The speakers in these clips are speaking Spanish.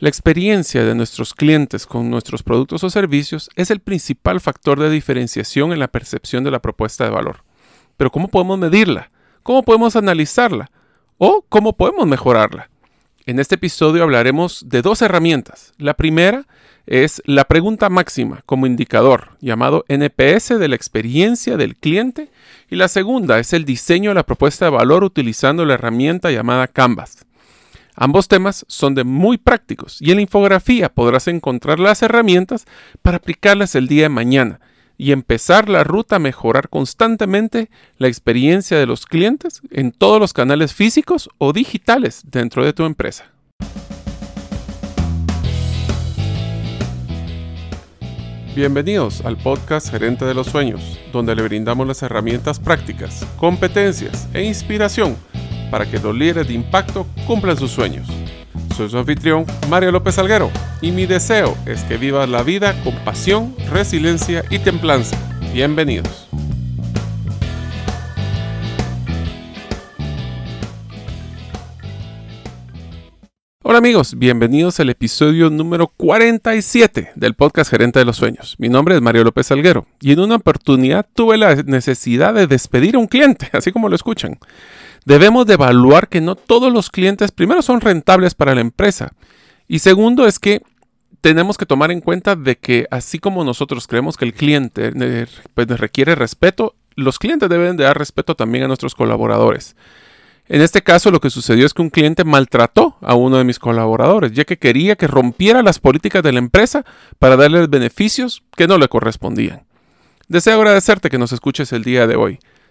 La experiencia de nuestros clientes con nuestros productos o servicios es el principal factor de diferenciación en la percepción de la propuesta de valor. Pero ¿cómo podemos medirla? ¿Cómo podemos analizarla? ¿O cómo podemos mejorarla? En este episodio hablaremos de dos herramientas. La primera es la pregunta máxima como indicador, llamado NPS de la experiencia del cliente, y la segunda es el diseño de la propuesta de valor utilizando la herramienta llamada Canvas. Ambos temas son de muy prácticos y en la infografía podrás encontrar las herramientas para aplicarlas el día de mañana y empezar la ruta a mejorar constantemente la experiencia de los clientes en todos los canales físicos o digitales dentro de tu empresa. Bienvenidos al podcast Gerente de los Sueños, donde le brindamos las herramientas prácticas, competencias e inspiración para que los líderes de impacto cumplan sus sueños. Soy su anfitrión, Mario López Alguero, y mi deseo es que vivas la vida con pasión, resiliencia y templanza. Bienvenidos. Hola amigos, bienvenidos al episodio número 47 del podcast Gerente de los Sueños. Mi nombre es Mario López Alguero y en una oportunidad tuve la necesidad de despedir a un cliente, así como lo escuchan. Debemos de evaluar que no todos los clientes, primero, son rentables para la empresa. Y segundo, es que tenemos que tomar en cuenta de que así como nosotros creemos que el cliente eh, pues, requiere respeto, los clientes deben de dar respeto también a nuestros colaboradores. En este caso lo que sucedió es que un cliente maltrató a uno de mis colaboradores, ya que quería que rompiera las políticas de la empresa para darle beneficios que no le correspondían. Deseo agradecerte que nos escuches el día de hoy.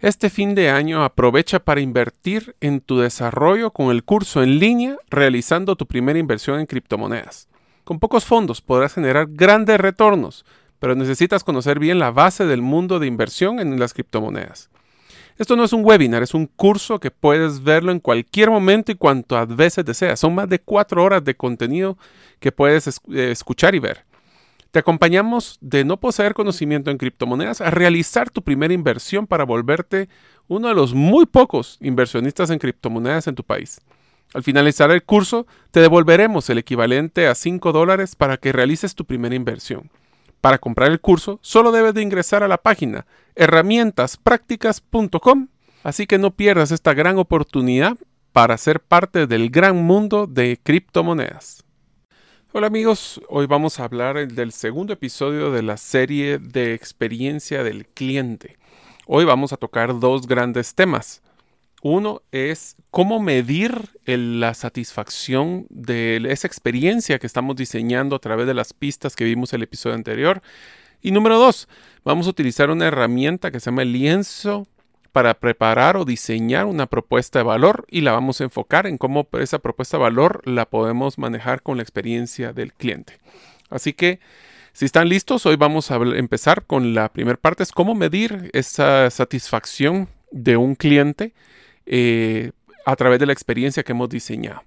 Este fin de año aprovecha para invertir en tu desarrollo con el curso en línea realizando tu primera inversión en criptomonedas. Con pocos fondos podrás generar grandes retornos, pero necesitas conocer bien la base del mundo de inversión en las criptomonedas. Esto no es un webinar, es un curso que puedes verlo en cualquier momento y cuantas veces deseas. Son más de cuatro horas de contenido que puedes eh, escuchar y ver. Te acompañamos de no poseer conocimiento en criptomonedas a realizar tu primera inversión para volverte uno de los muy pocos inversionistas en criptomonedas en tu país. Al finalizar el curso, te devolveremos el equivalente a 5 dólares para que realices tu primera inversión. Para comprar el curso, solo debes de ingresar a la página herramientaspracticas.com, así que no pierdas esta gran oportunidad para ser parte del gran mundo de criptomonedas. Hola amigos, hoy vamos a hablar del segundo episodio de la serie de experiencia del cliente. Hoy vamos a tocar dos grandes temas. Uno es cómo medir la satisfacción de esa experiencia que estamos diseñando a través de las pistas que vimos el episodio anterior. Y número dos, vamos a utilizar una herramienta que se llama el lienzo para preparar o diseñar una propuesta de valor y la vamos a enfocar en cómo esa propuesta de valor la podemos manejar con la experiencia del cliente. Así que si están listos, hoy vamos a empezar con la primera parte, es cómo medir esa satisfacción de un cliente eh, a través de la experiencia que hemos diseñado.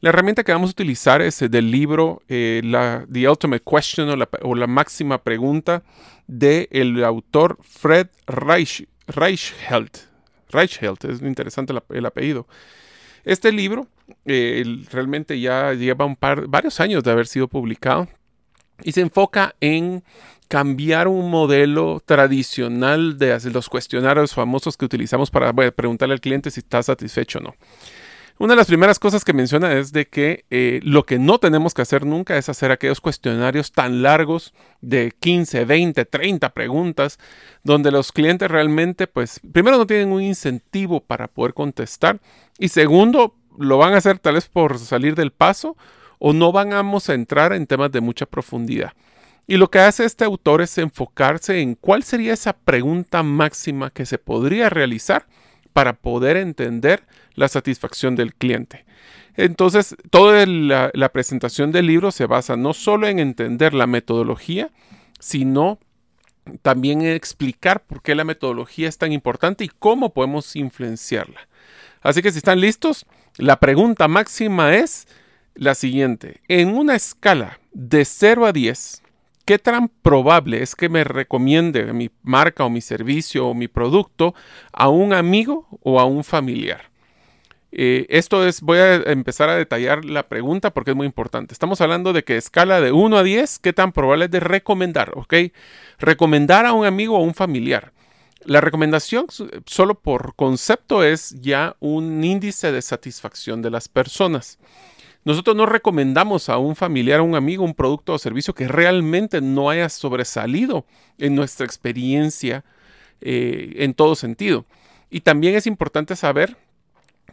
La herramienta que vamos a utilizar es del libro eh, The Ultimate Question o la, máxima pregunta del autor Fred Reich, Reichheld. Reichheld, es interesante el, apellido. Este libro eh, realmente ya lleva un par, varios años de haber sido publicado y se enfoca en cambiar un modelo tradicional de los cuestionarios famosos que utilizamos para preguntarle al cliente si está satisfecho o no. Una de las primeras cosas que menciona es de que eh, lo que no tenemos que hacer nunca es hacer aquellos cuestionarios tan largos de 15, 20, 30 preguntas, donde los clientes realmente, pues, primero no tienen un incentivo para poder contestar y segundo, lo van a hacer tal vez por salir del paso o no vamos a entrar en temas de mucha profundidad. Y lo que hace este autor es enfocarse en cuál sería esa pregunta máxima que se podría realizar para poder entender la satisfacción del cliente. Entonces, toda la, presentación del libro se basa no solo en entender la metodología, sino también explicar por qué la metodología es tan importante y cómo podemos influenciarla. Así que si están listos, la pregunta máxima es la siguiente. En una escala de 0 a 10, ¿qué tan probable es que me recomiende mi marca o mi servicio o mi producto a un amigo o a un familiar? Eh, esto es, voy a empezar a detallar la pregunta porque es muy importante. Estamos hablando de que escala de 1 a 10, ¿qué tan probable es de recomendar? ¿Ok? Recomendar a un amigo o un familiar. La recomendación solo por concepto es ya un índice de satisfacción de las personas. Nosotros no recomendamos a un familiar, a un amigo, un producto o servicio que realmente no haya sobresalido en nuestra experiencia eh, en todo sentido. Y también es importante saber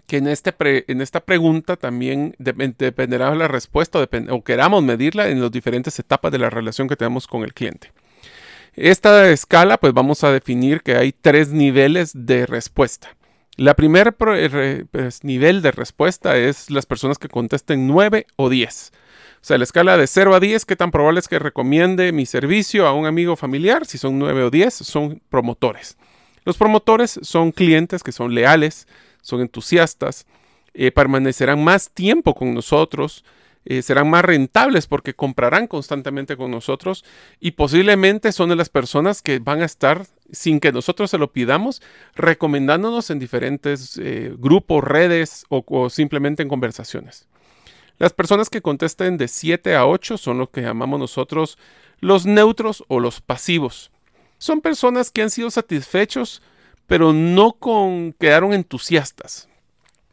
que en, este en esta pregunta también dependerá la respuesta o queramos medirla en las diferentes etapas de la relación que tenemos con el cliente. Esta escala, pues vamos a definir que hay tres niveles de respuesta. La primer pues, nivel de respuesta es las personas que contesten 9 o 10. O sea, la escala de 0 a 10, ¿qué tan probable es que recomiende mi servicio a un amigo familiar? Si son 9 o 10, son promotores. Los promotores son clientes que son leales, son entusiastas, eh, permanecerán más tiempo con nosotros, eh, serán más rentables porque comprarán constantemente con nosotros y posiblemente son de las personas que van a estar, sin que nosotros se lo pidamos, recomendándonos en diferentes eh, grupos, redes o, o simplemente en conversaciones. Las personas que contesten de 7 a 8 son lo que llamamos nosotros los neutros o los pasivos. Son personas que han sido satisfechos pero no con quedaron entusiastas.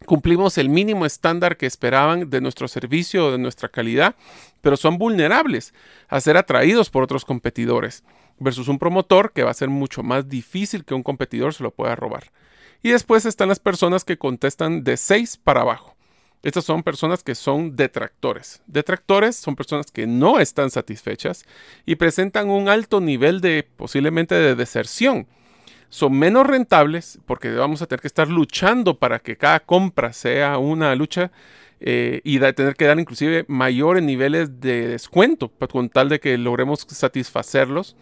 Cumplimos el mínimo estándar que esperaban de nuestro servicio o de nuestra calidad, pero son vulnerables a ser atraídos por otros competidores, versus un promotor que va a ser mucho más difícil que un competidor se lo pueda robar. Y después están las personas que contestan de 6 para abajo. Estas son personas que son detractores. Detractores son personas que no están satisfechas y presentan un alto nivel de posiblemente de deserción son menos rentables porque vamos a tener que estar luchando para que cada compra sea una lucha eh, y tener que dar inclusive mayores niveles de descuento con tal de que logremos satisfacerlos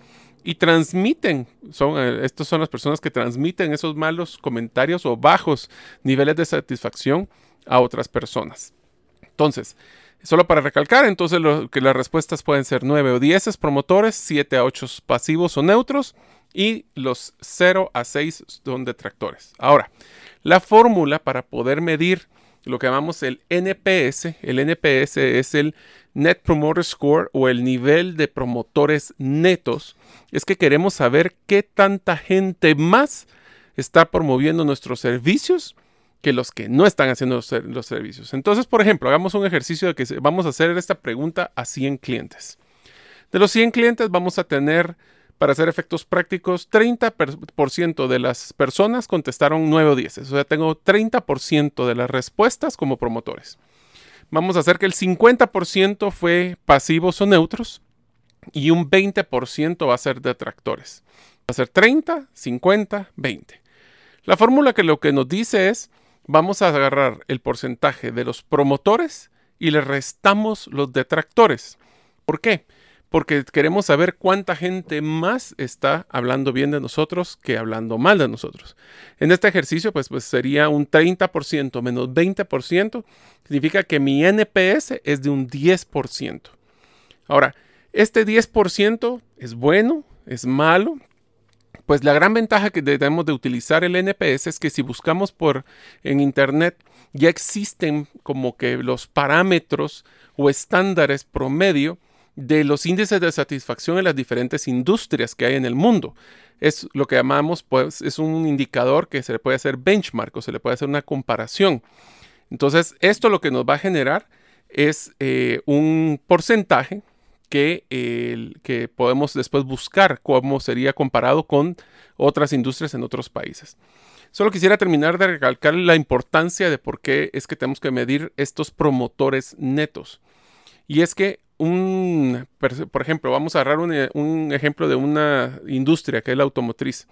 y transmiten, son, eh, estas son las personas que transmiten esos malos comentarios o bajos niveles de satisfacción a otras personas. Entonces, solo para recalcar, entonces que las respuestas pueden ser 9 o 10 promotores, 7 a 8 pasivos o neutros, y los 0 a 6 son detractores. Ahora, la fórmula para poder medir lo que llamamos el NPS, el NPS es el Net Promoter Score o el nivel de promotores netos, es que queremos saber qué tanta gente más está promoviendo nuestros servicios que los que no están haciendo los, servicios. Entonces, por ejemplo, hagamos un ejercicio de que vamos a hacer esta pregunta a 100 clientes. De los 100 clientes vamos a tener para hacer efectos prácticos, 30% de las personas contestaron 9 o 10. O sea, tengo 30% de las respuestas como promotores. Vamos a hacer que el 50% fue pasivos o neutros y un 20% va a ser detractores. Va a ser 30, 50, 20. La fórmula que lo que nos dice es, vamos a agarrar el porcentaje de los promotores y le restamos los detractores. ¿Por qué? porque queremos saber cuánta gente más está hablando bien de nosotros que hablando mal de nosotros. En este ejercicio, pues, pues sería un 30% menos 20%, significa que mi NPS es de un 10%. Ahora, este 10% es bueno, es malo. Pues la gran ventaja que debemos de utilizar el NPS es que si buscamos por en internet ya existen como que los parámetros o estándares promedio de los índices de satisfacción en las diferentes industrias que hay en el mundo. Es lo que llamamos, pues, es un indicador que se le puede hacer benchmark o se le puede hacer una comparación. Entonces, esto lo que nos va a generar es eh, un porcentaje que, que podemos después buscar cómo sería comparado con otras industrias en otros países. Solo quisiera terminar de recalcar la importancia de por qué es que tenemos que medir estos promotores netos. Y es que un, por ejemplo, vamos a agarrar un, ejemplo de una industria que es la automotriz.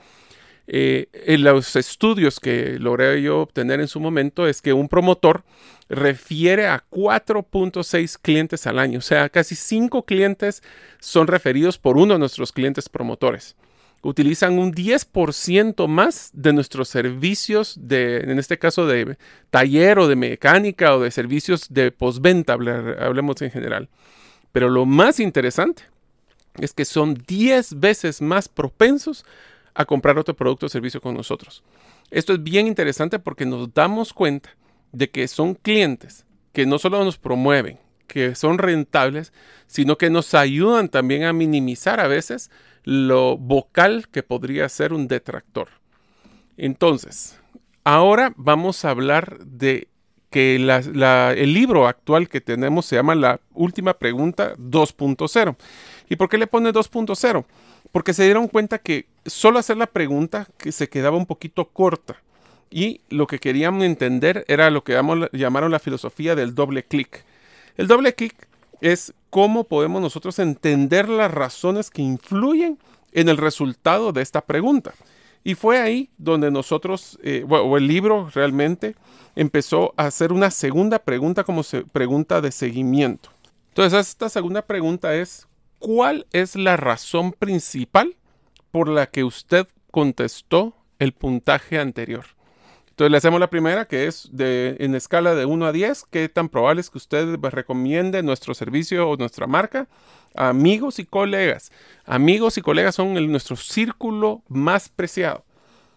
Eh, en los estudios que logré yo obtener en su momento es que un promotor refiere a 4.6 clientes al año, o sea, casi 5 clientes son referidos por uno de nuestros clientes promotores. utilizan un 10% más de nuestros servicios de, en este caso, de taller o de mecánica o de servicios de postventa, hablemos en general. Pero lo más interesante es que son 10 veces más propensos a comprar otro producto o servicio con nosotros. Esto es bien interesante porque nos damos cuenta de que son clientes que no solo nos promueven, que son rentables, sino que nos ayudan también a minimizar a veces lo vocal que podría ser un detractor. Entonces, ahora vamos a hablar de que el libro actual que tenemos se llama La Última Pregunta 2.0. ¿Y por qué le pone 2.0? Porque se dieron cuenta que solo hacer la pregunta que se quedaba un poquito corta. Y lo que querían entender era lo que llamaron la filosofía del doble clic. El doble clic es cómo podemos nosotros entender las razones que influyen en el resultado de esta pregunta. Y fue ahí donde nosotros, eh, o el libro realmente, empezó a hacer una segunda pregunta como pregunta de seguimiento. Entonces, esta segunda pregunta es, ¿cuál es la razón principal por la que usted contestó el puntaje anterior? Entonces le hacemos la primera, que es de, en escala de 1 a 10, qué tan probable es que usted recomiende nuestro servicio o nuestra marca a amigos y colegas. Amigos y colegas son nuestro círculo más preciado.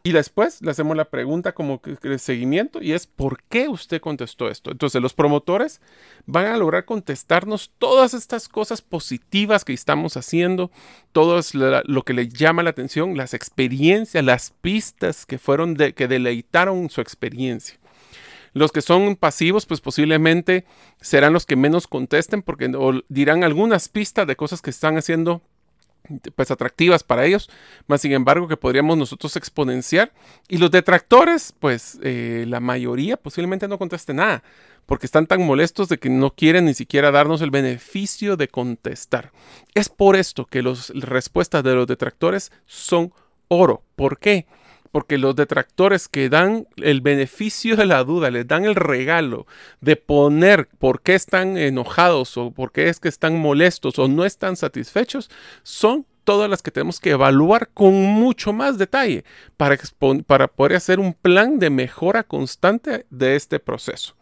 Y después le hacemos la pregunta como de seguimiento y es ¿por qué usted contestó esto? Entonces los promotores van a lograr contestarnos todas estas cosas positivas que estamos haciendo, todo lo que le llama la atención, las experiencias, las pistas que fueron que deleitaron su experiencia. Los que son pasivos, pues posiblemente serán los que menos contesten porque dirán algunas pistas de cosas que están haciendo pues atractivas para ellos, más sin embargo que podríamos nosotros exponenciar. Y los detractores, pues eh, la mayoría posiblemente no conteste nada, porque están tan molestos de que no quieren ni siquiera darnos el beneficio de contestar. Es por esto que las respuestas de los detractores son oro. ¿Por qué? Porque los detractores que dan el beneficio de la duda, les dan el regalo de poner por qué están enojados o por qué es que están molestos o no están satisfechos, son todas las que tenemos que evaluar con mucho más detalle para, para poder hacer un plan de mejora constante de este proceso.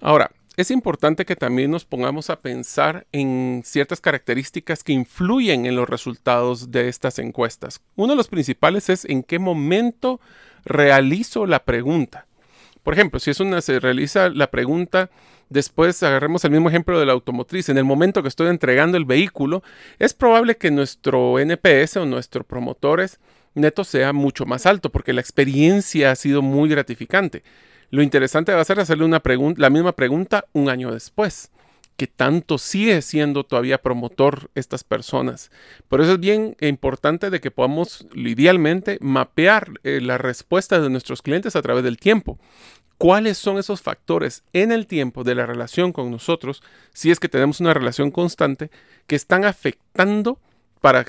Ahora, es importante que también nos pongamos a pensar en ciertas características que influyen en los resultados de estas encuestas. Uno de los principales es en qué momento realizo la pregunta. Por ejemplo, si es una, se realiza la pregunta, después agarremos el mismo ejemplo de la automotriz, en el momento que estoy entregando el vehículo, es probable que nuestro NPS o nuestro promotores neto sea mucho más alto porque la experiencia ha sido muy gratificante. Lo interesante va a ser hacerle una la misma pregunta un año después. ¿Qué tanto sigue siendo todavía promotor estas personas? Por eso es bien importante de que podamos idealmente mapear eh, la respuesta de nuestros clientes a través del tiempo. ¿Cuáles son esos factores en el tiempo de la relación con nosotros, si es que tenemos una relación constante, que están afectando para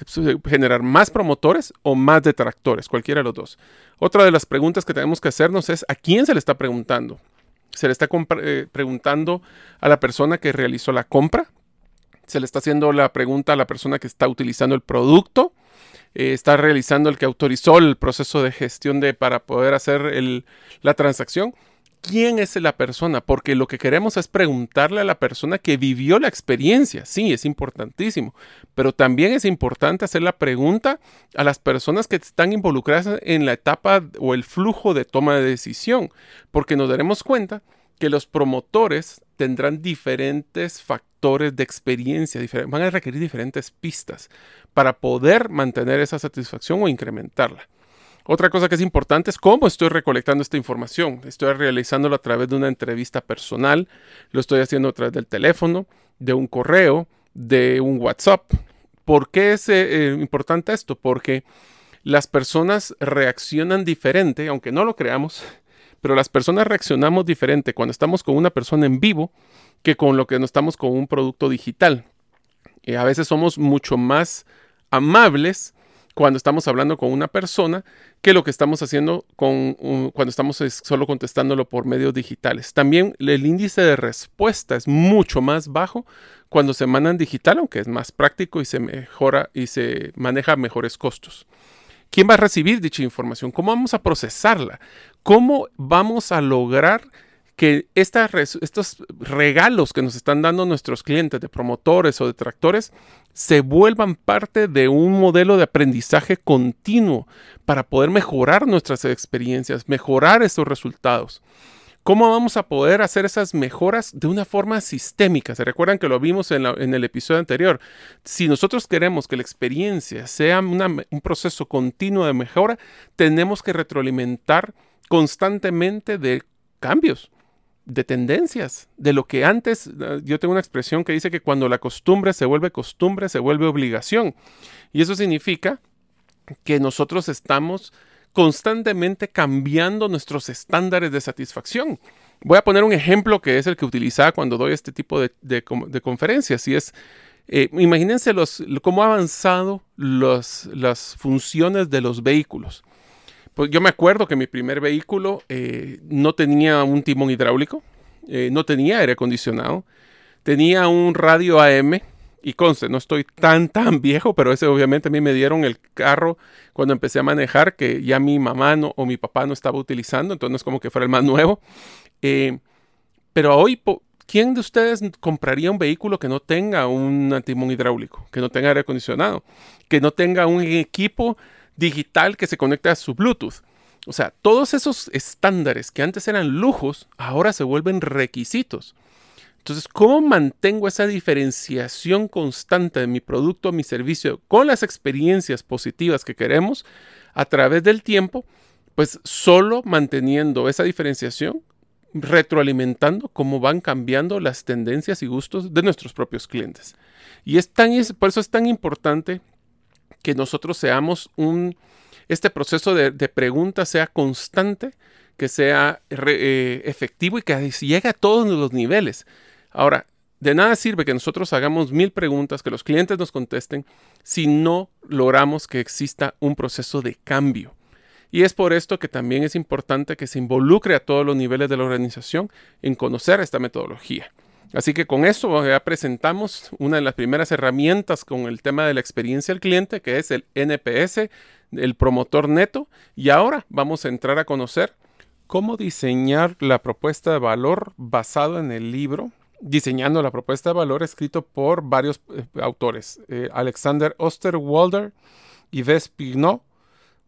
generar más promotores o más detractores, cualquiera de los dos. Otra de las preguntas que tenemos que hacernos es a quién se le está preguntando. Se le está eh, preguntando a la persona que realizó la compra, se le está haciendo la pregunta a la persona que está utilizando el producto, eh, está realizando el que autorizó el proceso de gestión de para poder hacer la transacción quién es la persona, porque lo que queremos es preguntarle a la persona que vivió la experiencia. Sí, es importantísimo, pero también es importante hacer la pregunta a las personas que están involucradas en la etapa o el flujo de toma de decisión, porque nos daremos cuenta que los promotores tendrán diferentes factores de experiencia, van a requerir diferentes pistas para poder mantener esa satisfacción o incrementarla. Otra cosa que es importante es cómo estoy recolectando esta información. Estoy realizándolo a través de una entrevista personal, lo estoy haciendo a través del teléfono, de un correo, de un WhatsApp. ¿Por qué es eh, eh, importante esto? Porque las personas reaccionan diferente, aunque no lo creamos, pero las personas reaccionamos diferente cuando estamos con una persona en vivo que con lo que no estamos con un producto digital. Y a veces somos mucho más amables cuando estamos hablando con una persona que lo que estamos haciendo con, cuando estamos solo contestándolo por medios digitales. También el índice de respuesta es mucho más bajo cuando se mandan digital, aunque es más práctico y se mejora y se maneja mejores costos. ¿Quién va a recibir dicha información? ¿Cómo vamos a procesarla? ¿Cómo vamos a lograr que estos regalos que nos están dando nuestros clientes de promotores o detractores se vuelvan parte de un modelo de aprendizaje continuo para poder mejorar nuestras experiencias, mejorar esos resultados. ¿Cómo vamos a poder hacer esas mejoras de una forma sistémica? Se recuerdan que lo vimos en, el episodio anterior. Si nosotros queremos que la experiencia sea un proceso continuo de mejora, tenemos que retroalimentar constantemente de cambios de tendencias, de lo que antes, eh, yo tengo una expresión que dice que cuando la costumbre se vuelve costumbre, se vuelve obligación. Y eso significa que nosotros estamos constantemente cambiando nuestros estándares de satisfacción. Voy a poner un ejemplo que es el que utilizaba cuando doy este tipo de, conferencias y es, eh, imagínense los, cómo ha avanzado las funciones de los vehículos. Pues yo me acuerdo que mi primer vehículo eh, no tenía un timón hidráulico, eh, no tenía aire acondicionado, tenía un radio AM y conste, no estoy tan tan viejo, pero ese obviamente a mí me dieron el carro cuando empecé a manejar que ya mi mamá no, o mi papá no estaba utilizando, entonces es como que fuera el más nuevo. Eh, pero hoy, ¿quién de ustedes compraría un vehículo que no tenga un timón hidráulico, que no tenga aire acondicionado, que no tenga un equipo digital que se conecta a su Bluetooth. O sea, todos esos estándares que antes eran lujos, ahora se vuelven requisitos. Entonces, ¿cómo mantengo esa diferenciación constante de mi producto, mi servicio, con las experiencias positivas que queremos a través del tiempo? Pues solo manteniendo esa diferenciación, retroalimentando cómo van cambiando las tendencias y gustos de nuestros propios clientes. Y es tan, por eso es tan importante que nosotros seamos un, este proceso de, pregunta sea constante, que sea eh, efectivo y que llegue a todos los niveles. Ahora, de nada sirve que nosotros hagamos mil preguntas, que los clientes nos contesten, si no logramos que exista un proceso de cambio. Y es por esto que también es importante que se involucre a todos los niveles de la organización en conocer esta metodología. Así que con eso ya presentamos una de las primeras herramientas con el tema de la experiencia del cliente, que es el NPS, el promotor neto. Y ahora vamos a entrar a conocer cómo diseñar la propuesta de valor basado en el libro Diseñando la propuesta de valor escrito por varios eh, autores, eh, Alexander Osterwalder, Yves Pignot,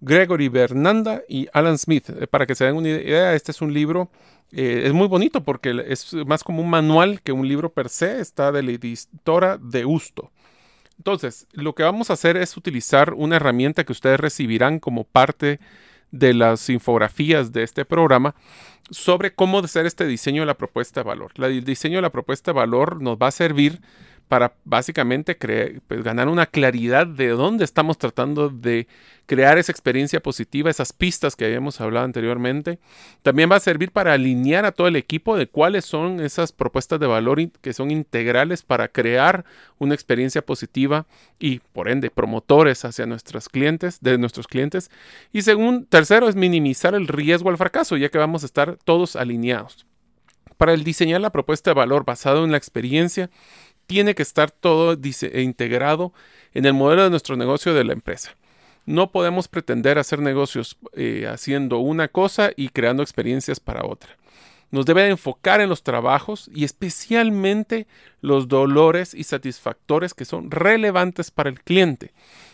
Gregory Bernanda y Alan Smith. Eh, para que se den una idea, este es un libro eh, es muy bonito porque es más como un manual que un libro per se, está de la editora de Usto. Entonces, lo que vamos a hacer es utilizar una herramienta que ustedes recibirán como parte de las infografías de este programa sobre cómo hacer este diseño de la propuesta de valor. el diseño de la propuesta de valor nos va a servir para básicamente pues, ganar una claridad de dónde estamos tratando de crear esa experiencia positiva, esas pistas que habíamos hablado anteriormente. También va a servir para alinear a todo el equipo de cuáles son esas propuestas de valor que son integrales para crear una experiencia positiva y por ende promotores hacia nuestros clientes, de nuestros clientes. Y según tercero es minimizar el riesgo al fracaso, ya que vamos a estar todos alineados. Para el diseñar la propuesta de valor basado en la experiencia, tiene que estar todo e integrado en el modelo de nuestro negocio de la empresa. No podemos pretender hacer negocios eh, haciendo una cosa y creando experiencias para otra. Nos debe enfocar en los trabajos y especialmente los dolores y satisfactores que son relevantes para el cliente.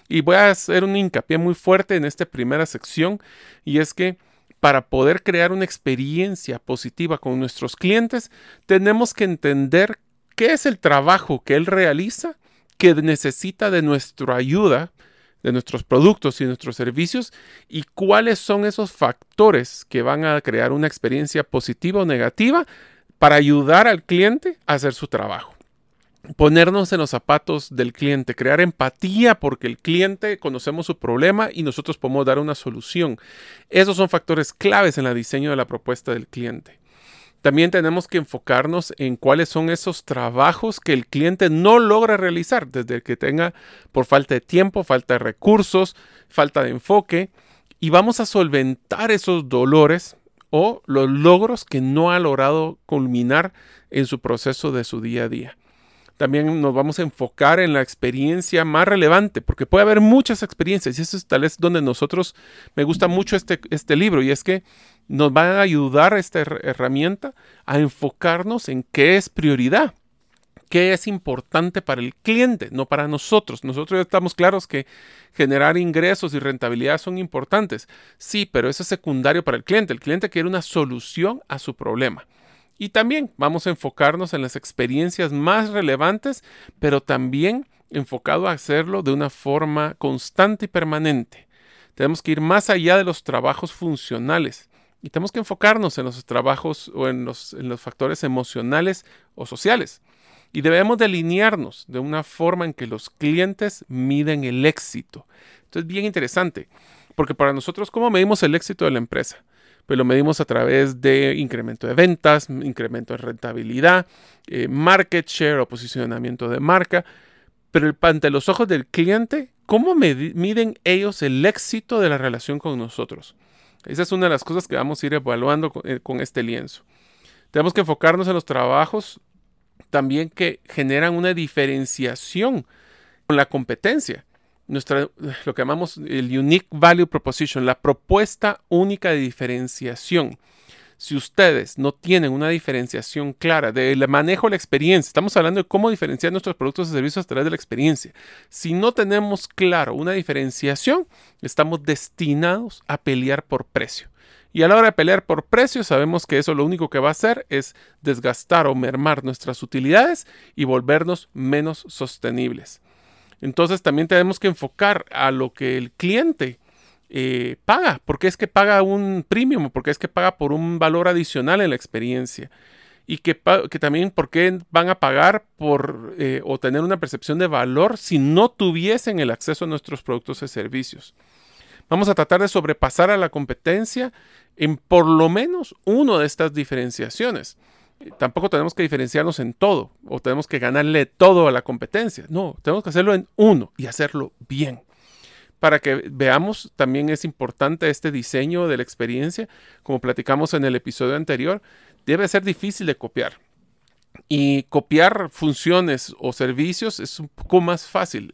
Y voy a hacer un hincapié muy fuerte en esta primera sección y es que para poder crear una experiencia positiva con nuestros clientes, tenemos que entender qué es el trabajo que él realiza que necesita de nuestra ayuda, de nuestros productos y nuestros servicios y cuáles son esos factores que van a crear una experiencia positiva o negativa para ayudar al cliente a hacer su trabajo. Ponernos en los zapatos del cliente, crear empatía porque el cliente conocemos su problema y nosotros podemos dar una solución. Esos son factores claves en el diseño de la propuesta del cliente. También tenemos que enfocarnos en cuáles son esos trabajos que el cliente no logra realizar, desde que tenga por falta de tiempo, falta de recursos, falta de enfoque, y vamos a solventar esos dolores o los logros que no ha logrado culminar en su proceso de su día a día. también nos vamos a enfocar en la experiencia más relevante, porque puede haber muchas experiencias y eso es tal vez donde nosotros, me gusta mucho este, este libro y es que nos va a ayudar esta herramienta a enfocarnos en qué es prioridad, qué es importante para el cliente, no para nosotros. Nosotros estamos claros que generar ingresos y rentabilidad son importantes, sí, pero eso es secundario para el cliente. El cliente quiere una solución a su problema. Y también vamos a enfocarnos en las experiencias más relevantes, pero también enfocado a hacerlo de una forma constante y permanente. Tenemos que ir más allá de los trabajos funcionales y tenemos que enfocarnos en los trabajos o en los, en los factores emocionales o sociales. Y debemos delinearnos de una forma en que los clientes miden el éxito. Esto es bien interesante, porque para nosotros, ¿cómo medimos el éxito de la empresa? pues lo medimos a través de incremento de ventas, incremento de rentabilidad, eh, market share o posicionamiento de marca. Pero ante los ojos del cliente, ¿cómo miden ellos el éxito de la relación con nosotros? Esa es una de las cosas que vamos a ir evaluando con, eh, con este lienzo. Tenemos que enfocarnos en los trabajos también que generan una diferenciación con la competencia nuestra, lo que llamamos el Unique Value Proposition, la propuesta única de diferenciación. Si ustedes no tienen una diferenciación clara del manejo de la experiencia, estamos hablando de cómo diferenciar nuestros productos y servicios a través de la experiencia. Si no tenemos claro una diferenciación, estamos destinados a pelear por precio. Y a la hora de pelear por precio, sabemos que eso lo único que va a hacer es desgastar o mermar nuestras utilidades y volvernos menos sostenibles. Entonces también tenemos que enfocar a lo que el cliente eh, paga, porque es que paga un premium, porque es que paga por un valor adicional en la experiencia. Y que, que también por qué van a pagar por eh, o tener una percepción de valor si no tuviesen el acceso a nuestros productos y servicios. Vamos a tratar de sobrepasar a la competencia en por lo menos una de estas diferenciaciones tampoco tenemos que diferenciarnos en todo o tenemos que ganarle todo a la competencia. No, tenemos que hacerlo en uno y hacerlo bien. Para que veamos, también es importante este diseño de la experiencia. Como platicamos en el episodio anterior, debe ser difícil de copiar. Y copiar funciones o servicios es un poco más fácil.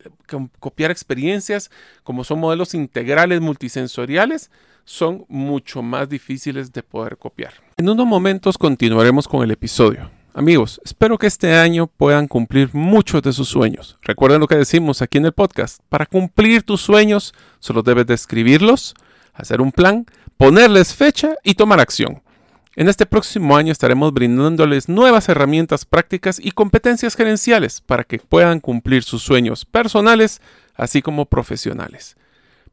Copiar experiencias, como son modelos integrales multisensoriales, son mucho más difíciles de poder copiar. En unos momentos continuaremos con el episodio. Amigos, espero que este año puedan cumplir muchos de sus sueños. Recuerden lo que decimos aquí en el podcast. Para cumplir tus sueños, solo debes describirlos, hacer un plan, ponerles fecha y tomar acción. En este próximo año estaremos brindándoles nuevas herramientas prácticas y competencias gerenciales para que puedan cumplir sus sueños personales, así como profesionales.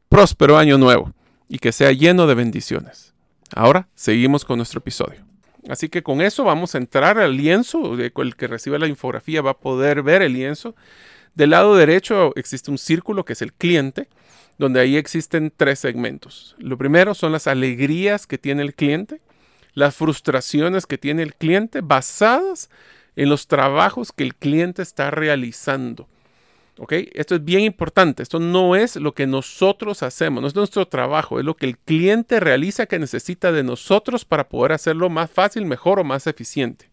Próspero año nuevo y que sea lleno de bendiciones. Ahora seguimos con nuestro episodio. Así que con eso vamos a entrar al lienzo. El que reciba la infografía va a poder ver el lienzo. Del lado derecho existe un círculo que es el cliente, donde ahí existen tres segmentos. Lo primero son las alegrías que tiene el cliente, las frustraciones que tiene el cliente basadas en los trabajos que el cliente está realizando. ¿Ok? Esto es bien importante. Esto no es lo que nosotros hacemos, no es nuestro trabajo, es lo que el cliente realiza que necesita de nosotros para poder hacerlo más fácil, mejor o más eficiente.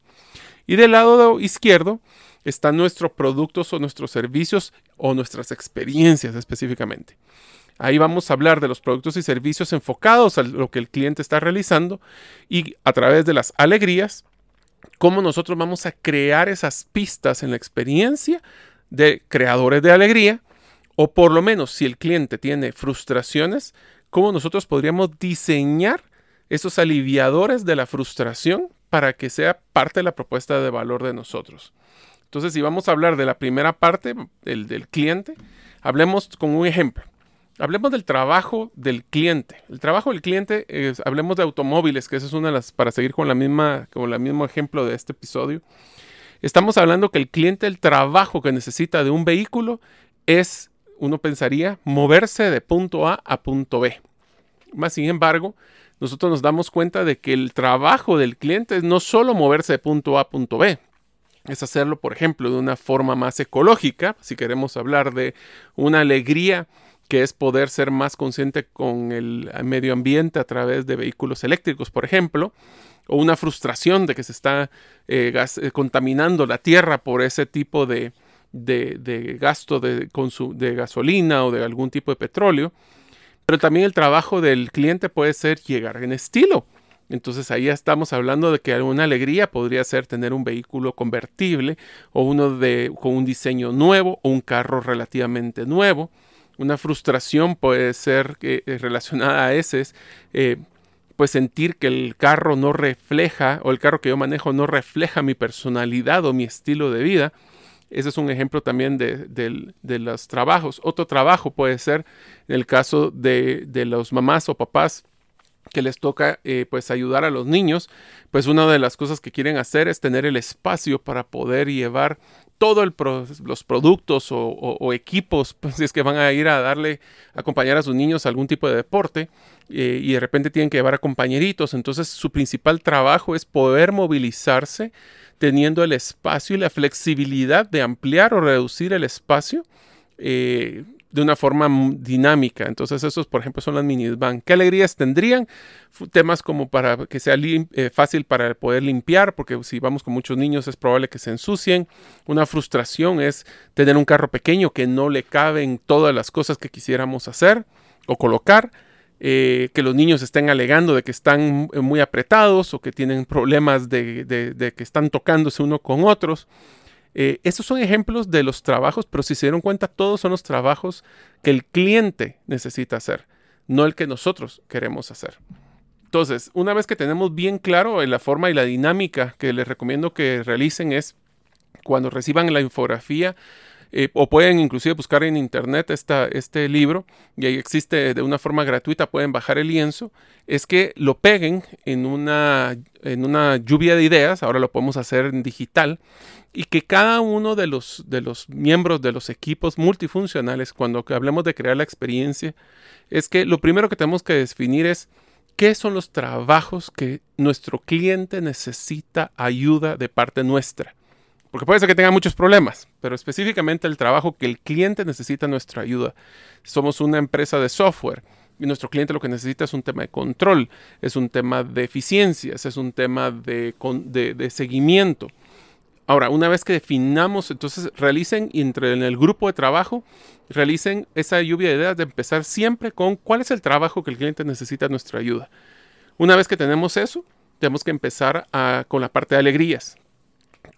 Y del lado izquierdo están nuestros productos o nuestros servicios o nuestras experiencias específicamente. Ahí vamos a hablar de los productos y servicios enfocados a lo que el cliente está realizando y a través de las alegrías, cómo nosotros vamos a crear esas pistas en la experiencia de creadores de alegría, o por lo menos si el cliente tiene frustraciones, cómo nosotros podríamos diseñar esos aliviadores de la frustración para que sea parte de la propuesta de valor de nosotros. Entonces, si vamos a hablar de la primera parte, el del cliente, hablemos con un ejemplo. Hablemos del trabajo del cliente. El trabajo del cliente, es, hablemos de automóviles, que esa es una de las, para seguir con la misma, con el mismo ejemplo de este episodio. Estamos hablando que el cliente, el trabajo que necesita de un vehículo es, uno pensaría, moverse de punto A a punto B. Más sin embargo, nosotros nos damos cuenta de que el trabajo del cliente es no solo moverse de punto A a punto B, es hacerlo, por ejemplo, de una forma más ecológica, si queremos hablar de una alegría que es poder ser más consciente con el medio ambiente a través de vehículos eléctricos, por ejemplo, o una frustración de que se está eh, eh, contaminando la tierra por ese tipo de, de, gasto de, gasolina o de algún tipo de petróleo. Pero también el trabajo del cliente puede ser llegar en estilo. Entonces ahí estamos hablando de que una alegría podría ser tener un vehículo convertible o uno de, con un diseño nuevo o un carro relativamente nuevo. Una frustración puede ser eh, relacionada a ese, pues sentir que el carro no refleja o el carro que yo manejo no refleja mi personalidad o mi estilo de vida. Ese es un ejemplo también de, los trabajos. Otro trabajo puede ser en el caso de, los mamás o papás que les toca eh, pues ayudar a los niños, pues una de las cosas que quieren hacer es tener el espacio para poder llevar todos los productos o, equipos, pues, si es que van a ir a darle, acompañar a sus niños a algún tipo de deporte eh, y de repente tienen que llevar a compañeritos, entonces su principal trabajo es poder movilizarse teniendo el espacio y la flexibilidad de ampliar o reducir el espacio eh, de una forma dinámica. Entonces esos, por ejemplo, son las minivan. ¿Qué alegrías tendrían? Temas como para que sea eh, fácil para poder limpiar, porque si vamos con muchos niños es probable que se ensucien. Una frustración es tener un carro pequeño que no le caben todas las cosas que quisiéramos hacer o colocar. Eh, que los niños estén alegando de que están muy apretados o que tienen problemas de, que están tocándose uno con otros. Eh, estos son ejemplos de los trabajos, pero si se dieron cuenta, todos son los trabajos que el cliente necesita hacer, no el que nosotros queremos hacer. Entonces, una vez que tenemos bien claro la forma y la dinámica que les recomiendo que realicen es cuando reciban la infografía, eh, o pueden inclusive buscar en internet esta, este libro y ahí existe de una forma gratuita, pueden bajar el lienzo, es que lo peguen en una, en una lluvia de ideas, ahora lo podemos hacer en digital, y que cada uno de los, de los miembros de los equipos multifuncionales, cuando hablemos de crear la experiencia, es que lo primero que tenemos que definir es qué son los trabajos que nuestro cliente necesita ayuda de parte nuestra. Porque puede ser que tenga muchos problemas, pero específicamente el trabajo que el cliente necesita nuestra ayuda. Somos una empresa de software y nuestro cliente lo que necesita es un tema de control, es un tema de eficiencias, es un tema de, de, seguimiento. Ahora, una vez que definamos, entonces realicen entre en el grupo de trabajo, realicen esa lluvia de ideas de empezar siempre con cuál es el trabajo que el cliente necesita nuestra ayuda. Una vez que tenemos eso, tenemos que empezar con la parte de alegrías.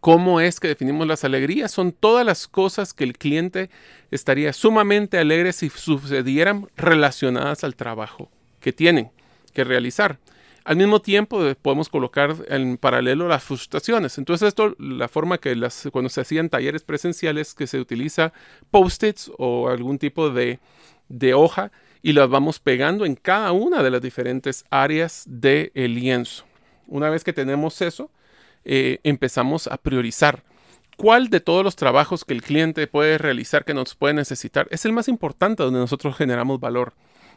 ¿Cómo es que definimos las alegrías? Son todas las cosas que el cliente estaría sumamente alegre si sucedieran relacionadas al trabajo que tienen que realizar. Al mismo tiempo eh, podemos colocar en paralelo las frustraciones. Entonces esto, la forma que las, cuando se hacían talleres presenciales, que se utiliza post-its o algún tipo de, de hoja y las vamos pegando en cada una de las diferentes áreas del lienzo. Una vez que tenemos eso, eh, empezamos a priorizar. ¿Cuál de todos los trabajos que el cliente puede realizar, que nos puede necesitar, es el más importante donde nosotros generamos valor?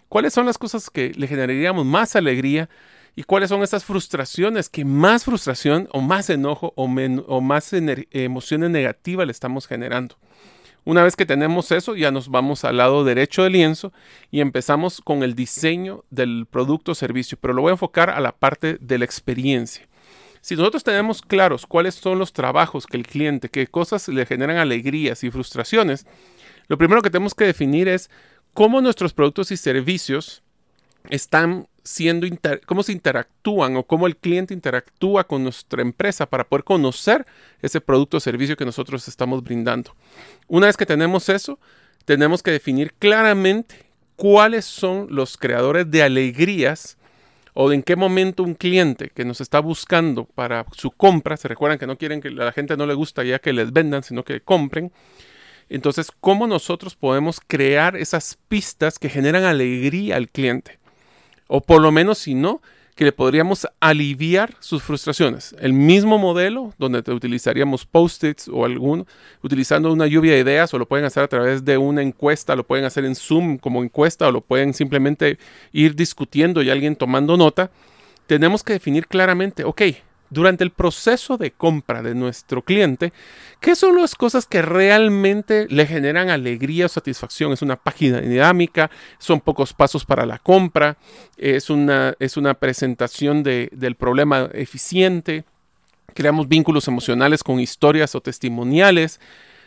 ¿Cuáles son las cosas que le generaríamos más alegría? ¿Y cuáles son esas frustraciones que más frustración o más enojo o, más emociones negativas le estamos generando? Una vez que tenemos eso, ya nos vamos al lado derecho del lienzo y empezamos con el diseño del producto o servicio, pero lo voy a enfocar a la parte de la experiencia. Si nosotros tenemos claros cuáles son los trabajos que el cliente, qué cosas le generan alegrías y frustraciones, lo primero que tenemos que definir es cómo nuestros productos y servicios están siendo, cómo se interactúan o cómo el cliente interactúa con nuestra empresa para poder conocer ese producto o servicio que nosotros estamos brindando. Una vez que tenemos eso, tenemos que definir claramente cuáles son los creadores de alegrías o en qué momento un cliente que nos está buscando para su compra, se recuerdan que no quieren que la gente no le gusta ya que les vendan, sino que compren. Entonces, ¿cómo nosotros podemos crear esas pistas que generan alegría al cliente? O por lo menos, si no, que le podríamos aliviar sus frustraciones. El mismo modelo donde te utilizaríamos post-its o alguno, utilizando una lluvia de ideas o lo pueden hacer a través de una encuesta, lo pueden hacer en Zoom como encuesta o lo pueden simplemente ir discutiendo y alguien tomando nota. Tenemos que definir claramente, ok, durante el proceso de compra de nuestro cliente, ¿qué son las cosas que realmente le generan alegría o satisfacción? Es una página dinámica, son pocos pasos para la compra, es una, es una presentación del problema eficiente, creamos vínculos emocionales con historias o testimoniales,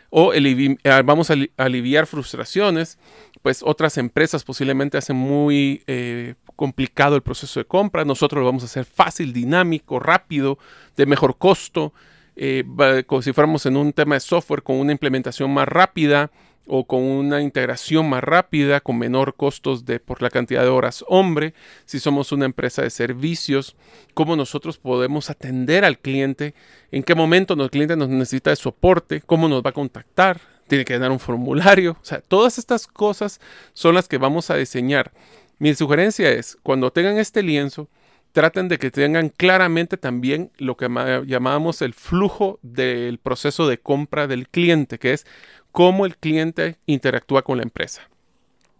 o eh, vamos a aliviar frustraciones, pues otras empresas posiblemente hacen muy eh, complicado el proceso de compra, nosotros lo vamos a hacer fácil, dinámico, rápido, de mejor costo, eh, como si fuéramos en un tema de software con una implementación más rápida, o con una integración más rápida, con menor costos de, por la cantidad de horas hombre, si somos una empresa de servicios, cómo nosotros podemos atender al cliente, en qué momento el cliente nos necesita de soporte, cómo nos va a contactar, tiene que llenar un formulario, o sea, todas estas cosas son las que vamos a diseñar. Mi sugerencia es, cuando tengan este lienzo, traten de que tengan claramente también lo que llamábamos el flujo del proceso de compra del cliente, que es cómo el cliente interactúa con la empresa.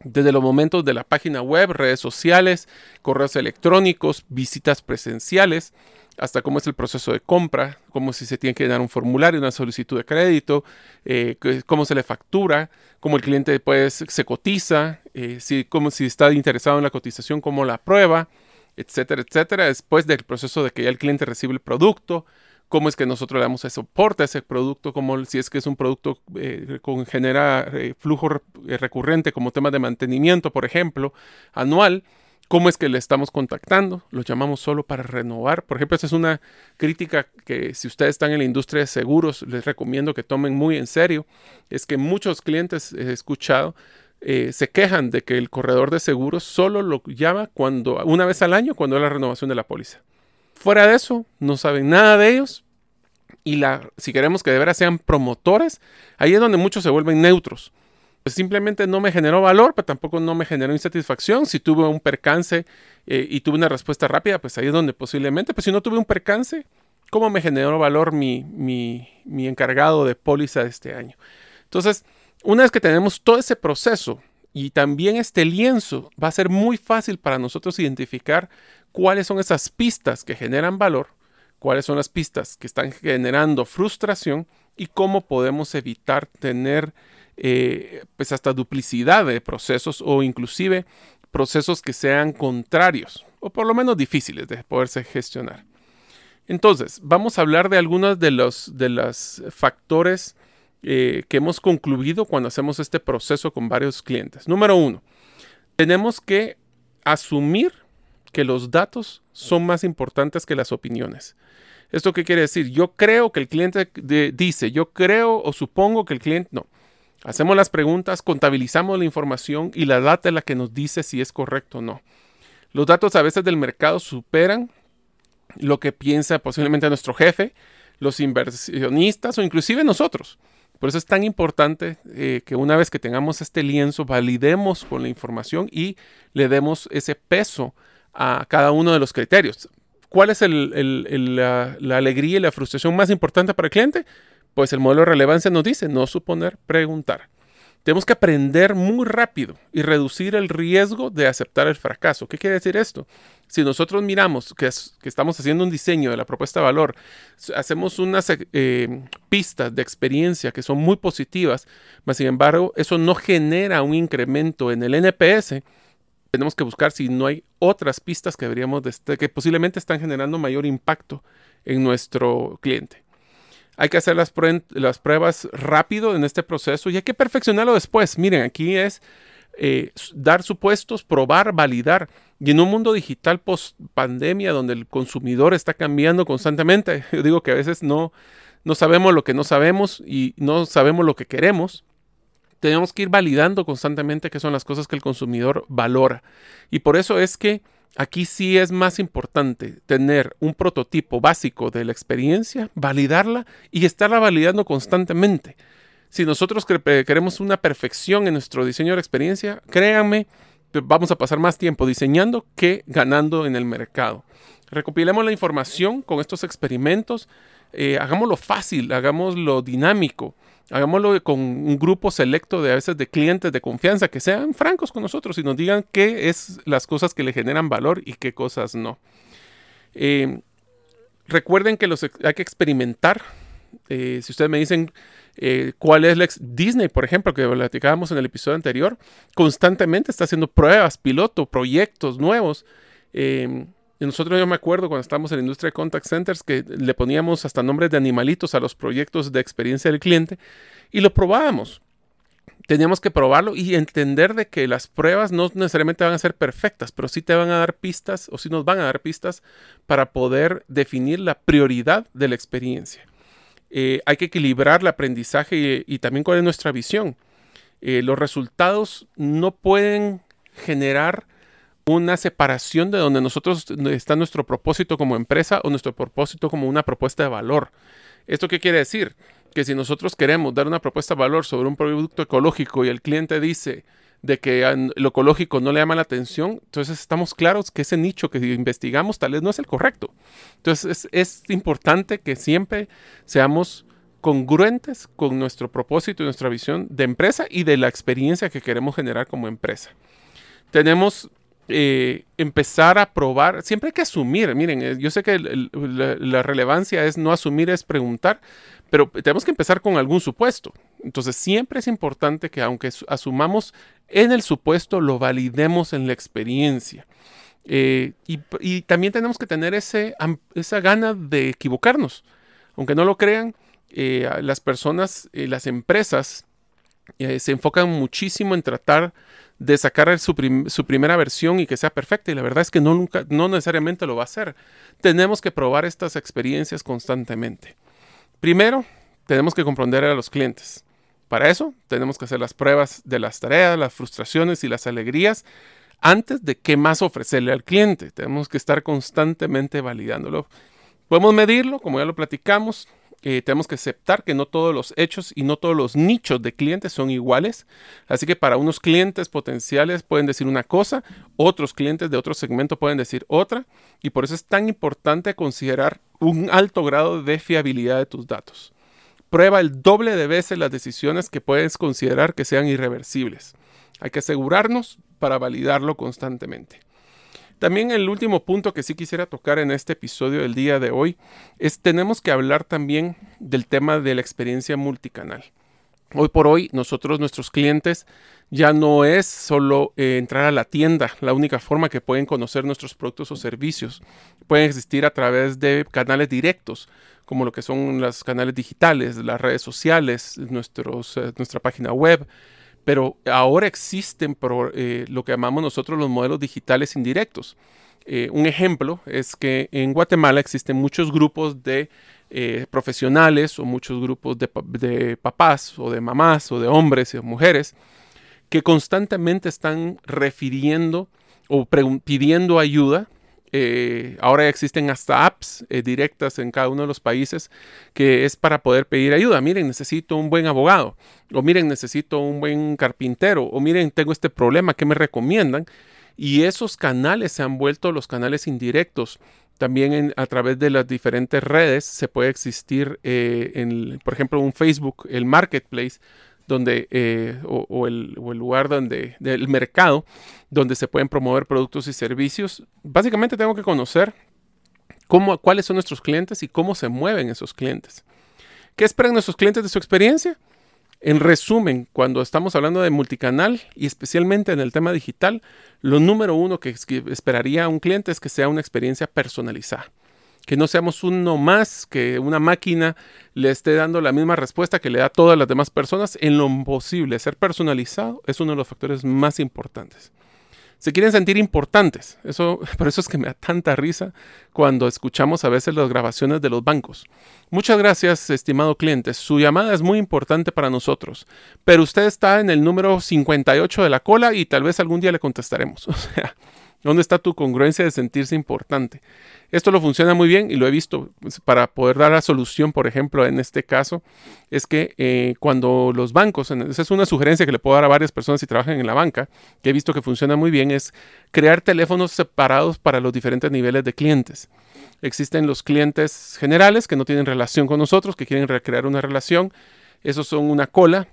Desde los momentos de la página web, redes sociales, correos electrónicos, visitas presenciales, hasta cómo es el proceso de compra, cómo si se tiene que llenar un formulario, una solicitud de crédito, eh, cómo se le factura, cómo el cliente pues, se cotiza, eh, si, cómo, si está interesado en la cotización, cómo la prueba, etcétera, etcétera. Después del proceso de que ya el cliente recibe el producto, cómo es que nosotros le damos el soporte a ese producto, como si es que es un producto eh, con genera eh, flujo eh, recurrente como tema de mantenimiento, por ejemplo, anual. ¿Cómo es que le estamos contactando? Lo llamamos solo para renovar. Por ejemplo, esa es una crítica que si ustedes están en la industria de seguros, les recomiendo que tomen muy en serio. Es que muchos clientes he escuchado se quejan de que el corredor de seguros solo lo llama cuando una vez al año cuando es la renovación de la póliza. Fuera de eso, no saben nada de ellos. Y la, si queremos que de veras sean promotores, ahí es donde muchos se vuelven neutros. Pues simplemente no me generó valor, pero tampoco no me generó insatisfacción. Si tuve un percance eh, y tuve una respuesta rápida, pues ahí es donde posiblemente, pues si no tuve un percance, ¿cómo me generó valor mi, mi, mi encargado de póliza de este año? Entonces, una vez que tenemos todo ese proceso y también este lienzo, va a ser muy fácil para nosotros identificar cuáles son esas pistas que generan valor, cuáles son las pistas que están generando frustración y cómo podemos evitar tener eh, pues hasta duplicidad de procesos o inclusive procesos que sean contrarios o por lo menos difíciles de poderse gestionar. Entonces, vamos a hablar de algunos de los de los factores eh, que hemos concluido cuando hacemos este proceso con varios clientes. Número uno, tenemos que asumir que los datos son más importantes que las opiniones. ¿Esto qué quiere decir? Yo creo que el cliente dice, yo creo o supongo que el cliente no. Hacemos las preguntas, contabilizamos la información y la data es la que nos dice si es correcto o no. Los datos a veces del mercado superan lo que piensa posiblemente nuestro jefe, los inversionistas o inclusive nosotros. Por eso es tan importante eh, que una vez que tengamos este lienzo, validemos con la información y le demos ese peso a cada uno de los criterios. ¿Cuál es la, alegría y la frustración más importante para el cliente? Pues el modelo de relevancia nos dice no suponer, preguntar. Tenemos que aprender muy rápido y reducir el riesgo de aceptar el fracaso. ¿Qué quiere decir esto? Si nosotros miramos que, estamos haciendo un diseño de la propuesta de valor, hacemos unas eh, pistas de experiencia que son muy positivas, mas sin embargo eso no genera un incremento en el NPS, tenemos que buscar si no hay otras pistas que deberíamos de que posiblemente están generando mayor impacto en nuestro cliente. Hay que hacer las, las pruebas rápido en este proceso y hay que perfeccionarlo después. Miren, aquí es eh, dar supuestos, probar, validar. Y en un mundo digital post pandemia donde el consumidor está cambiando constantemente, yo digo que a veces no, no sabemos lo que no sabemos y no sabemos lo que queremos tenemos que ir validando constantemente qué son las cosas que el consumidor valora. Y por eso es que aquí sí es más importante tener un prototipo básico de la experiencia, validarla y estarla validando constantemente. Si nosotros queremos una perfección en nuestro diseño de experiencia, créanme, vamos a pasar más tiempo diseñando que ganando en el mercado. Recopilemos la información con estos experimentos, eh, hagámoslo fácil, hagámoslo dinámico hagámoslo con un grupo selecto de a veces de clientes de confianza que sean francos con nosotros y nos digan qué es las cosas que le generan valor y qué cosas no. Eh, recuerden que los hay que experimentar. Eh, si ustedes me dicen eh, cuál es la Disney, por ejemplo, que platicábamos en el episodio anterior, constantemente está haciendo pruebas, piloto, proyectos nuevos. Em, nosotros yo me acuerdo cuando estábamos en la industria de contact centers que le poníamos hasta nombres de animalitos a los proyectos de experiencia del cliente y lo probábamos. Teníamos que probarlo y entender de que las pruebas no necesariamente van a ser perfectas, pero sí te van a dar pistas o sí nos van a dar pistas para poder definir la prioridad de la experiencia. Eh, hay que equilibrar el aprendizaje y, también cuál es nuestra visión. Eh, los resultados no pueden generar una separación de donde nosotros está nuestro propósito como empresa o nuestro propósito como una propuesta de valor. ¿Esto qué quiere decir? Que si nosotros queremos dar una propuesta de valor sobre un producto ecológico y el cliente dice de que lo ecológico no le llama la atención, entonces estamos claros que ese nicho que investigamos tal vez no es el correcto. Entonces es, es importante que siempre seamos congruentes con nuestro propósito y nuestra visión de empresa y de la experiencia que queremos generar como empresa. Tenemos eh, empezar a probar, siempre hay que asumir, miren, eh, yo sé que la, relevancia es no asumir, es preguntar, pero tenemos que empezar con algún supuesto. Entonces siempre es importante que aunque asumamos en el supuesto, lo validemos en la experiencia. Eh, y, también tenemos que tener ese, esa gana de equivocarnos. Aunque no lo crean, las personas, las empresas se enfocan muchísimo en tratar de sacar su, primera versión y que sea perfecta. Y la verdad es que no, nunca, no necesariamente lo va a hacer. Tenemos que probar estas experiencias constantemente. Primero, tenemos que comprender a los clientes. Para eso, tenemos que hacer las pruebas de las tareas, las frustraciones y las alegrías antes de qué más ofrecerle al cliente. Tenemos que estar constantemente validándolo. Podemos medirlo, como ya lo platicamos, eh, tenemos que aceptar que no todos los hechos y no todos los nichos de clientes son iguales. Así que para unos clientes potenciales pueden decir una cosa, otros clientes de otro segmento pueden decir otra. Y por eso es tan importante considerar un alto grado de fiabilidad de tus datos. Prueba el doble de veces las decisiones que puedes considerar que sean irreversibles. Hay que asegurarnos para validarlo constantemente. También el último punto que sí quisiera tocar en este episodio del día de hoy es tenemos que hablar también del tema de la experiencia multicanal. Hoy por hoy nosotros, nuestros clientes, ya no es solo eh, entrar a la tienda la única forma que pueden conocer nuestros productos o servicios. Pueden existir a través de canales directos, como lo que son los canales digitales, las redes sociales, eh, nuestra página web, pero ahora existen eh, lo que llamamos nosotros los modelos digitales indirectos. Eh, un ejemplo es que en Guatemala existen muchos grupos de eh, profesionales o muchos grupos de, de, papás o de mamás o de hombres y mujeres que constantemente están refiriendo o pidiendo ayuda eh, ahora existen hasta apps eh, directas en cada uno de los países que es para poder pedir ayuda. Miren, necesito un buen abogado, o miren, necesito un buen carpintero, o miren, tengo este problema, ¿qué me recomiendan? Y esos canales se han vuelto los canales indirectos. También a través de las diferentes redes se puede existir, eh, en, por ejemplo, un Facebook, el Marketplace, donde, eh, o, el, lugar donde, del mercado, donde se pueden promover productos y servicios. Básicamente tengo que conocer cómo, cuáles son nuestros clientes y cómo se mueven esos clientes. ¿Qué esperan nuestros clientes de su experiencia? En resumen, cuando estamos hablando de multicanal y especialmente en el tema digital, lo número uno que esperaría un cliente es que sea una experiencia personalizada que no seamos uno más, que una máquina le esté dando la misma respuesta que le da a todas las demás personas en lo posible. Ser personalizado es uno de los factores más importantes. Se quieren sentir importantes. Eso, por eso es que me da tanta risa cuando escuchamos a veces las grabaciones de los bancos. Muchas gracias, estimado cliente. Su llamada es muy importante para nosotros, pero usted está en el número 58 de la cola y tal vez algún día le contestaremos. O sea, ¿dónde está tu congruencia de sentirse importante? Esto lo funciona muy bien y lo he visto pues, para poder dar la solución, por ejemplo, en este caso, es que eh, cuando los bancos, esa es una sugerencia que le puedo dar a varias personas si trabajan en la banca, que he visto que funciona muy bien, es crear teléfonos separados para los diferentes niveles de clientes. Existen los clientes generales que no tienen relación con nosotros, que quieren recrear una relación. Esos son una cola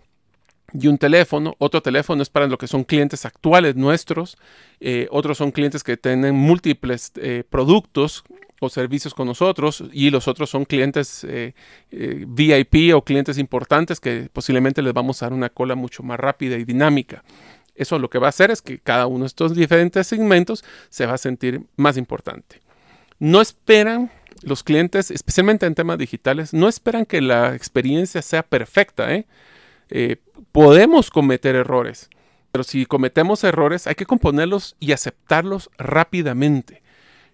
y un teléfono. Otro teléfono es para lo que son clientes actuales nuestros. Eh, otros son clientes que tienen múltiples eh, productos o servicios con nosotros y los otros son clientes eh, VIP o clientes importantes que posiblemente les vamos a dar una cola mucho más rápida y dinámica. Eso lo que va a hacer es que cada uno de estos diferentes segmentos se va a sentir más importante. No esperan los clientes, especialmente en temas digitales, no esperan que la experiencia sea perfecta. ¿eh? Podemos cometer errores, pero si cometemos errores hay que componerlos y aceptarlos rápidamente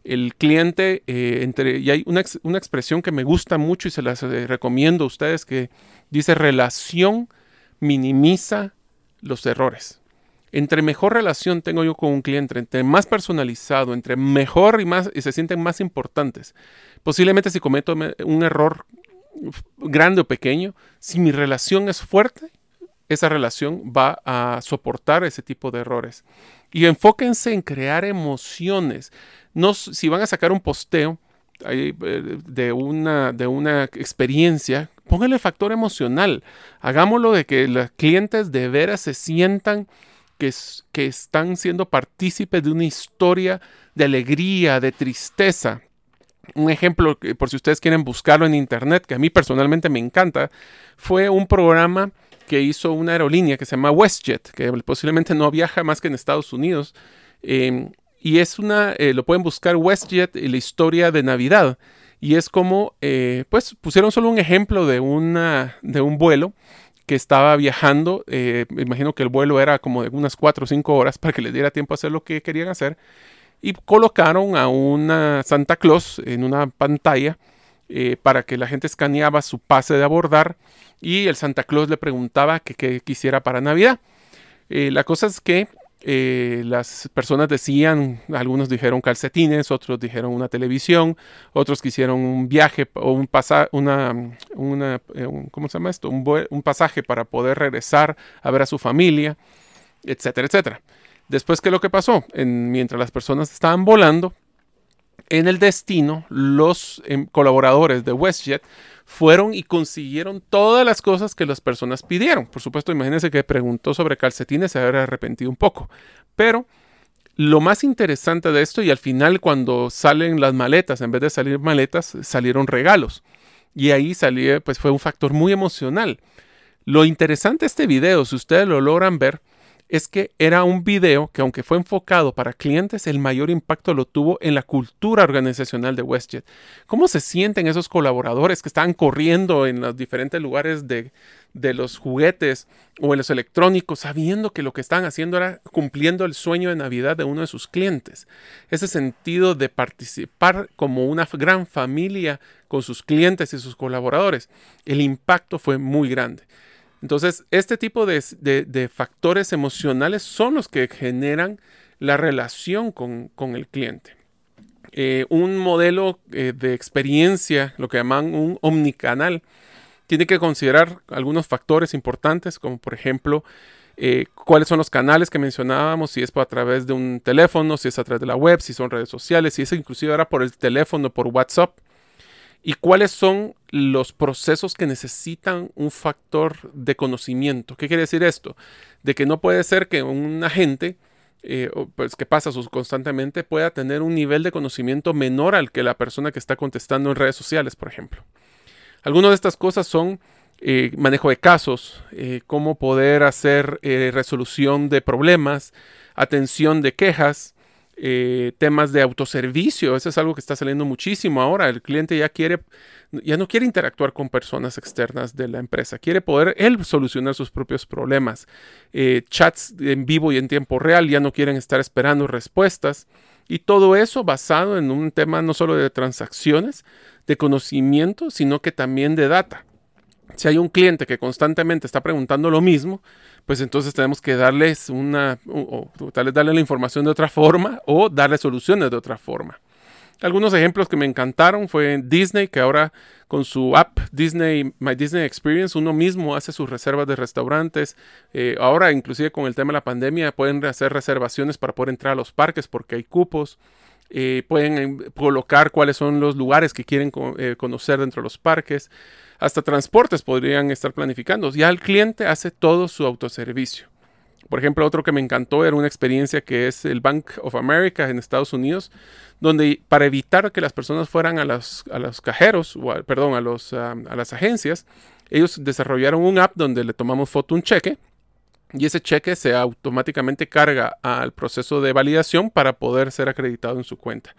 el cliente, eh, entre, y hay una, una, expresión que me gusta mucho y se las eh, recomiendo a ustedes que dice relación minimiza los errores. Entre mejor relación tengo yo con un cliente, entre más personalizado, entre mejor y más y se sienten más importantes. Posiblemente si cometo un error grande o pequeño, si mi relación es fuerte, esa relación va a soportar ese tipo de errores. Y enfóquense en crear emociones. No, si van a sacar un posteo eh, de una, de una experiencia, pónganle factor emocional. Hagámoslo de que los clientes de veras se sientan que, que están siendo partícipes de una historia de alegría, de tristeza. Un ejemplo, por si ustedes quieren buscarlo en internet, que a mí personalmente me encanta, fue un programa que hizo una aerolínea que se llama WestJet, que posiblemente no viaja más que en Estados Unidos. Em, y es una, eh, lo pueden buscar WestJet y la historia de Navidad. Y es como, eh, pues pusieron solo un ejemplo de, una, de un vuelo que estaba viajando. Eh, me imagino que el vuelo era como de unas 4 o 5 horas para que les diera tiempo a hacer lo que querían hacer. Y colocaron a una Santa Claus en una pantalla para que la gente escaneaba su pase de abordar y el Santa Claus le preguntaba qué quisiera para Navidad. Eh, la cosa es que eh, las personas decían, algunos dijeron calcetines, otros dijeron una televisión, otros quisieron un viaje o un pasaje, una, eh, ¿cómo se llama esto? Un, pasaje para poder regresar a ver a su familia, etcétera, etcétera. Después, ¿qué es lo que pasó? mientras las personas estaban volando, en el destino, los em, colaboradores de WestJet fueron y consiguieron todas las cosas que las personas pidieron. Por supuesto, imagínense que preguntó sobre calcetines, se habría arrepentido un poco. Pero lo más interesante de esto, y al final cuando salen las maletas, en vez de salir maletas, salieron regalos. Y ahí salió, pues fue un factor muy emocional. Lo interesante de este video, si ustedes lo logran ver, es que era un video que aunque fue enfocado para clientes, el mayor impacto lo tuvo en la cultura organizacional de WestJet. ¿Cómo se sienten esos colaboradores que estaban corriendo en los diferentes lugares de, los juguetes o en los electrónicos, sabiendo que lo que estaban haciendo era cumpliendo el sueño de Navidad de uno de sus clientes? Ese sentido de participar como una gran familia con sus clientes y sus colaboradores, el impacto fue muy grande. Entonces, este tipo de, factores emocionales son los que generan la relación con, el cliente. Eh, un modelo eh, de experiencia, lo que llaman un omnicanal, tiene que considerar algunos factores importantes, como por ejemplo, eh, cuáles son los canales que mencionábamos, si es a través de un teléfono, si es a través de la web, si son redes sociales, si es inclusive ahora por el teléfono, por WhatsApp y cuáles son los procesos que necesitan un factor de conocimiento. ¿Qué quiere decir esto? De que no puede ser que un agente eh, pues, que pasa constantemente pueda tener un nivel de conocimiento menor al que la persona que está contestando en redes sociales, por ejemplo. Algunas de estas cosas son eh, manejo de casos, eh, cómo poder hacer resolución de problemas, atención de quejas, eh, temas de autoservicio, eso es algo que está saliendo muchísimo ahora. El cliente ya quiere, ya no quiere interactuar con personas externas de la empresa, quiere poder él solucionar sus propios problemas. Eh, chats en vivo y en tiempo real ya no quieren estar esperando respuestas. Y todo eso basado en un tema no solo de transacciones, de conocimiento, sino que también de data. Si hay un cliente que constantemente está preguntando lo mismo, pues entonces tenemos que darles una, o, tal vez darle la información de otra forma o darle soluciones de otra forma. Algunos ejemplos que me encantaron fue Disney, que ahora con su app Disney, My Disney Experience, uno mismo hace sus reservas de restaurantes. Eh, ahora, inclusive con el tema de la pandemia, pueden hacer reservaciones para poder entrar a los parques porque hay cupos. Eh, pueden eh, colocar cuáles son los lugares que quieren conocer dentro de los parques hasta transportes podrían estar planificando. Ya el cliente hace todo su autoservicio. Por ejemplo, otro que me encantó era una experiencia que es el Bank of America en Estados Unidos, donde para evitar que las personas fueran a los, a los cajeros, o perdón, a, los, a las agencias, ellos desarrollaron un app donde le tomamos foto un cheque y ese cheque se automáticamente carga al proceso de validación para poder ser acreditado en su cuenta.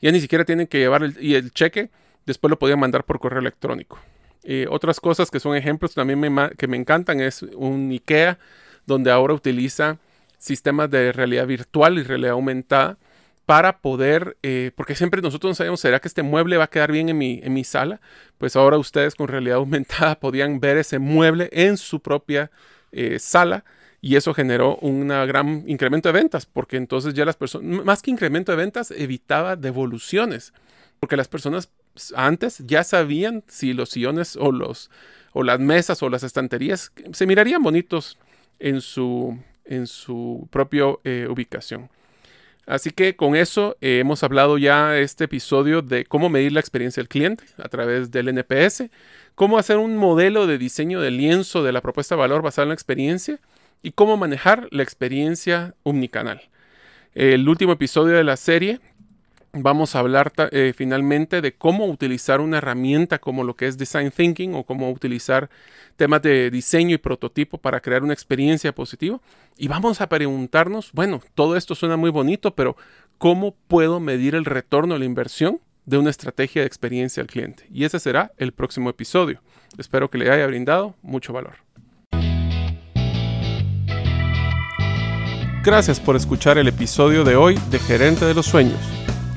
Ya ni siquiera tienen que llevar el, y el cheque, después lo podían mandar por correo electrónico. Eh, otras cosas que son ejemplos también que me encantan es un IKEA donde ahora utiliza sistemas de realidad virtual y realidad aumentada para poder, eh, porque siempre nosotros no sabemos, ¿será que este mueble va a quedar bien en mi, en mi sala? Pues ahora ustedes con realidad aumentada podían ver ese mueble en su propia eh, sala y eso generó un gran incremento de ventas, porque entonces ya las personas, más que incremento de ventas, evitaba devoluciones, porque las personas antes ya sabían si los sillones o, los, o las mesas o las estanterías se mirarían bonitos en su, en su propia eh, ubicación. Así que con eso eh, hemos hablado ya este episodio de cómo medir la experiencia del cliente a través del NPS, cómo hacer un modelo de diseño de lienzo de la propuesta de valor basada en la experiencia y cómo manejar la experiencia omnicanal. El último episodio de la serie vamos a hablar eh, finalmente de cómo utilizar una herramienta como lo que es Design Thinking o cómo utilizar temas de diseño y prototipo para crear una experiencia positiva. Y vamos a preguntarnos, bueno, todo esto suena muy bonito, pero ¿cómo puedo medir el retorno a la inversión de una estrategia de experiencia al cliente? Y ese será el próximo episodio. Espero que le haya brindado mucho valor. Gracias por escuchar el episodio de hoy de Gerente de los Sueños.